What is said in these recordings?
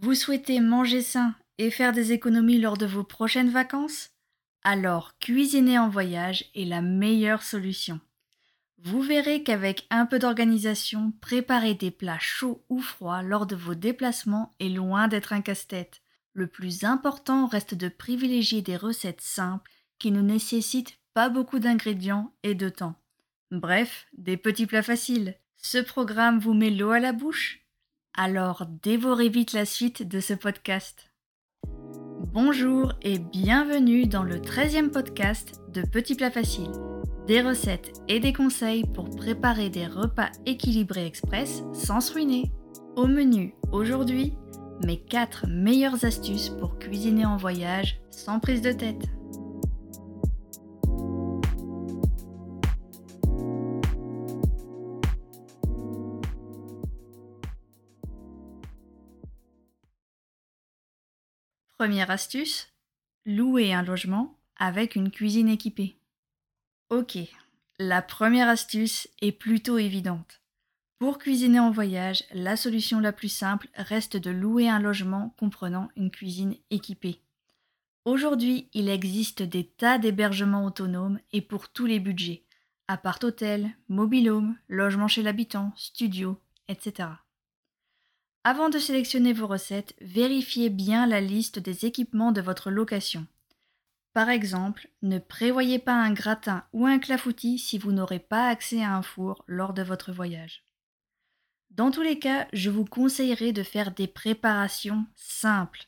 Vous souhaitez manger sain et faire des économies lors de vos prochaines vacances? Alors cuisiner en voyage est la meilleure solution. Vous verrez qu'avec un peu d'organisation, préparer des plats chauds ou froids lors de vos déplacements est loin d'être un casse-tête. Le plus important reste de privilégier des recettes simples qui ne nécessitent pas beaucoup d'ingrédients et de temps. Bref, des petits plats faciles. Ce programme vous met l'eau à la bouche? Alors dévorez vite la suite de ce podcast. Bonjour et bienvenue dans le 13e podcast de Petits Plats Faciles. Des recettes et des conseils pour préparer des repas équilibrés express sans se ruiner. Au menu aujourd'hui, mes 4 meilleures astuces pour cuisiner en voyage sans prise de tête. Première astuce, louer un logement avec une cuisine équipée. Ok, la première astuce est plutôt évidente. Pour cuisiner en voyage, la solution la plus simple reste de louer un logement comprenant une cuisine équipée. Aujourd'hui, il existe des tas d'hébergements autonomes et pour tous les budgets appart-hôtel, mobile-home, logement chez l'habitant, studio, etc. Avant de sélectionner vos recettes, vérifiez bien la liste des équipements de votre location. Par exemple, ne prévoyez pas un gratin ou un clafoutis si vous n'aurez pas accès à un four lors de votre voyage. Dans tous les cas, je vous conseillerais de faire des préparations simples.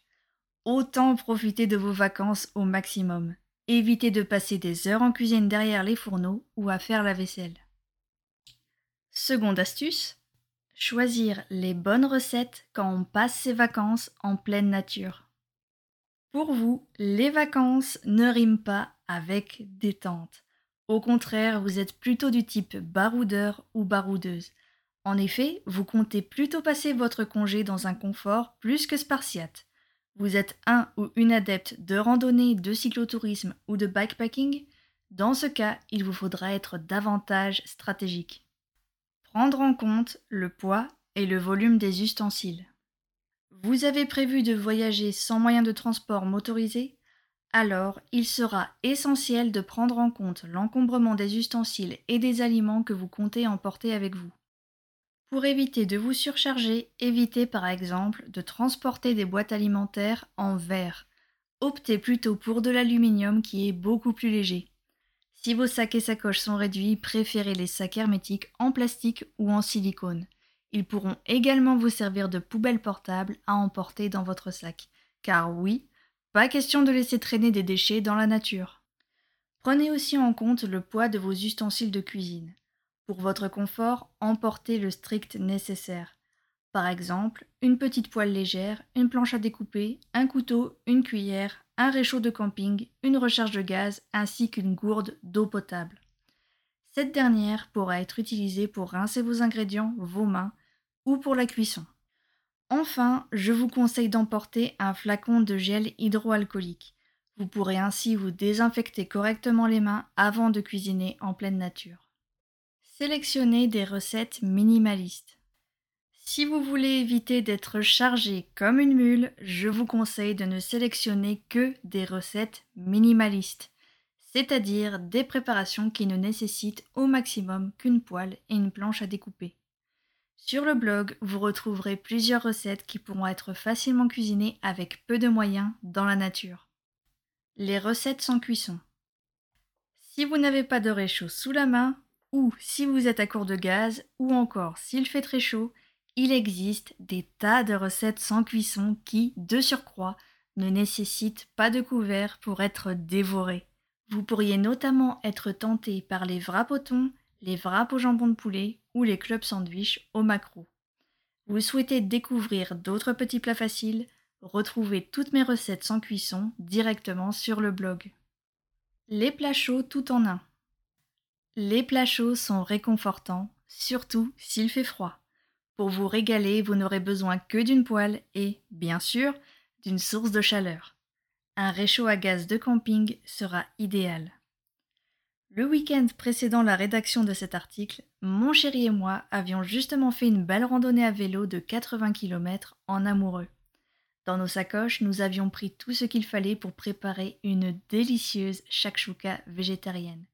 Autant profiter de vos vacances au maximum. Évitez de passer des heures en cuisine derrière les fourneaux ou à faire la vaisselle. Seconde astuce, Choisir les bonnes recettes quand on passe ses vacances en pleine nature. Pour vous, les vacances ne riment pas avec détente. Au contraire, vous êtes plutôt du type baroudeur ou baroudeuse. En effet, vous comptez plutôt passer votre congé dans un confort plus que spartiate. Vous êtes un ou une adepte de randonnée, de cyclotourisme ou de bikepacking Dans ce cas, il vous faudra être davantage stratégique. Prendre en compte le poids et le volume des ustensiles. Vous avez prévu de voyager sans moyen de transport motorisé? Alors, il sera essentiel de prendre en compte l'encombrement des ustensiles et des aliments que vous comptez emporter avec vous. Pour éviter de vous surcharger, évitez par exemple de transporter des boîtes alimentaires en verre. Optez plutôt pour de l'aluminium qui est beaucoup plus léger. Si vos sacs et sacoches sont réduits, préférez les sacs hermétiques en plastique ou en silicone. Ils pourront également vous servir de poubelle portable à emporter dans votre sac. Car oui, pas question de laisser traîner des déchets dans la nature. Prenez aussi en compte le poids de vos ustensiles de cuisine. Pour votre confort, emportez le strict nécessaire. Par exemple, une petite poêle légère, une planche à découper, un couteau, une cuillère, un réchaud de camping, une recharge de gaz ainsi qu'une gourde d'eau potable. Cette dernière pourra être utilisée pour rincer vos ingrédients, vos mains ou pour la cuisson. Enfin, je vous conseille d'emporter un flacon de gel hydroalcoolique. Vous pourrez ainsi vous désinfecter correctement les mains avant de cuisiner en pleine nature. Sélectionnez des recettes minimalistes. Si vous voulez éviter d'être chargé comme une mule, je vous conseille de ne sélectionner que des recettes minimalistes, c'est-à-dire des préparations qui ne nécessitent au maximum qu'une poêle et une planche à découper. Sur le blog, vous retrouverez plusieurs recettes qui pourront être facilement cuisinées avec peu de moyens dans la nature. Les recettes sans cuisson. Si vous n'avez pas de réchaud sous la main, ou si vous êtes à court de gaz, ou encore s'il fait très chaud, il existe des tas de recettes sans cuisson qui, de surcroît, ne nécessitent pas de couvert pour être dévorées. Vous pourriez notamment être tenté par les wraps thon, les wraps au jambon de poulet ou les clubs sandwich au maquereau. Vous souhaitez découvrir d'autres petits plats faciles? Retrouvez toutes mes recettes sans cuisson directement sur le blog. Les plats chauds tout en un. Les plats chauds sont réconfortants, surtout s'il fait froid. Pour vous régaler, vous n'aurez besoin que d'une poêle et, bien sûr, d'une source de chaleur. Un réchaud à gaz de camping sera idéal. Le week-end précédant la rédaction de cet article, mon chéri et moi avions justement fait une belle randonnée à vélo de 80 km en amoureux. Dans nos sacoches, nous avions pris tout ce qu'il fallait pour préparer une délicieuse shakshuka végétarienne.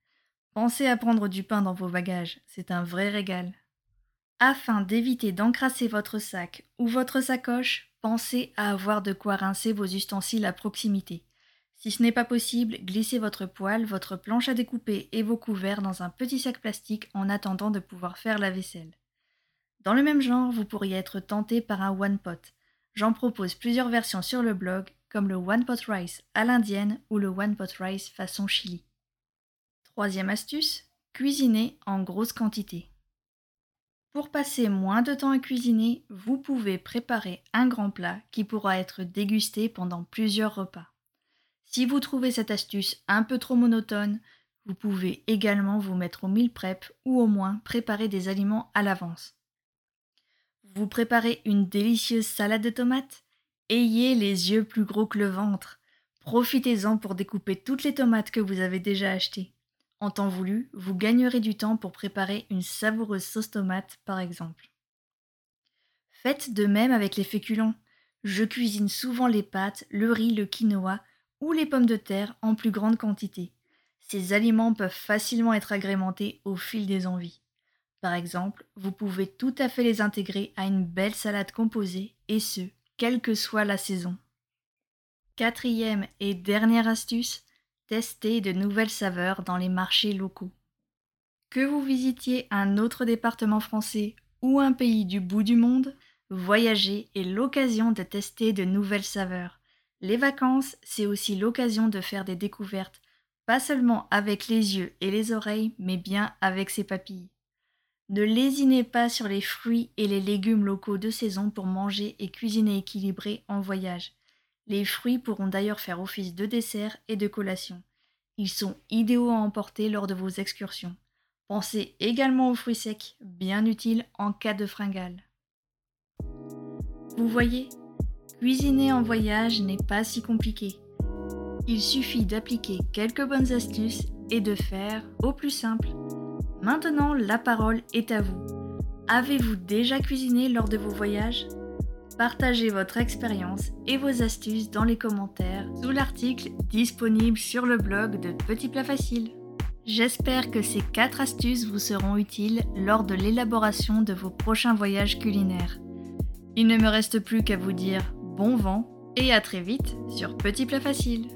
Pensez à prendre du pain dans vos bagages, c'est un vrai régal. Afin d'éviter d'encrasser votre sac ou votre sacoche, pensez à avoir de quoi rincer vos ustensiles à proximité. Si ce n'est pas possible, glissez votre poêle, votre planche à découper et vos couverts dans un petit sac plastique en attendant de pouvoir faire la vaisselle. Dans le même genre, vous pourriez être tenté par un one pot. J'en propose plusieurs versions sur le blog, comme le one pot rice à l'indienne ou le one pot rice façon chili. Troisième astuce, cuisiner en grosse quantité. Pour passer moins de temps à cuisiner, vous pouvez préparer un grand plat qui pourra être dégusté pendant plusieurs repas. Si vous trouvez cette astuce un peu trop monotone, vous pouvez également vous mettre au meal prep ou au moins préparer des aliments à l'avance. Vous préparez une délicieuse salade de tomates? Ayez les yeux plus gros que le ventre. Profitez-en pour découper toutes les tomates que vous avez déjà achetées. En temps voulu, vous gagnerez du temps pour préparer une savoureuse sauce tomate par exemple. Faites de même avec les féculents. Je cuisine souvent les pâtes, le riz, le quinoa ou les pommes de terre en plus grande quantité. Ces aliments peuvent facilement être agrémentés au fil des envies. Par exemple, vous pouvez tout à fait les intégrer à une belle salade composée, et ce, quelle que soit la saison. Quatrième et dernière astuce, tester de nouvelles saveurs dans les marchés locaux. Que vous visitiez un autre département français ou un pays du bout du monde, voyager est l'occasion de tester de nouvelles saveurs. Les vacances, c'est aussi l'occasion de faire des découvertes, pas seulement avec les yeux et les oreilles, mais bien avec ses papilles. Ne lésinez pas sur les fruits et les légumes locaux de saison pour manger et cuisiner équilibré en voyage. Les fruits pourront d'ailleurs faire office de dessert et de collation. Ils sont idéaux à emporter lors de vos excursions. Pensez également aux fruits secs, bien utiles en cas de fringale. Vous voyez, Cuisiner en voyage n'est pas si compliqué. Il suffit d'appliquer quelques bonnes astuces et de faire au plus simple. Maintenant, la parole est à vous. Avez-vous déjà cuisiné lors de vos voyages? Partagez votre expérience et vos astuces dans les commentaires sous l'article disponible sur le blog de Petit Plat Facile. J'espère que ces 4 astuces vous seront utiles lors de l'élaboration de vos prochains voyages culinaires. Il ne me reste plus qu'à vous dire bon vent et à très vite sur Petit Plat Facile.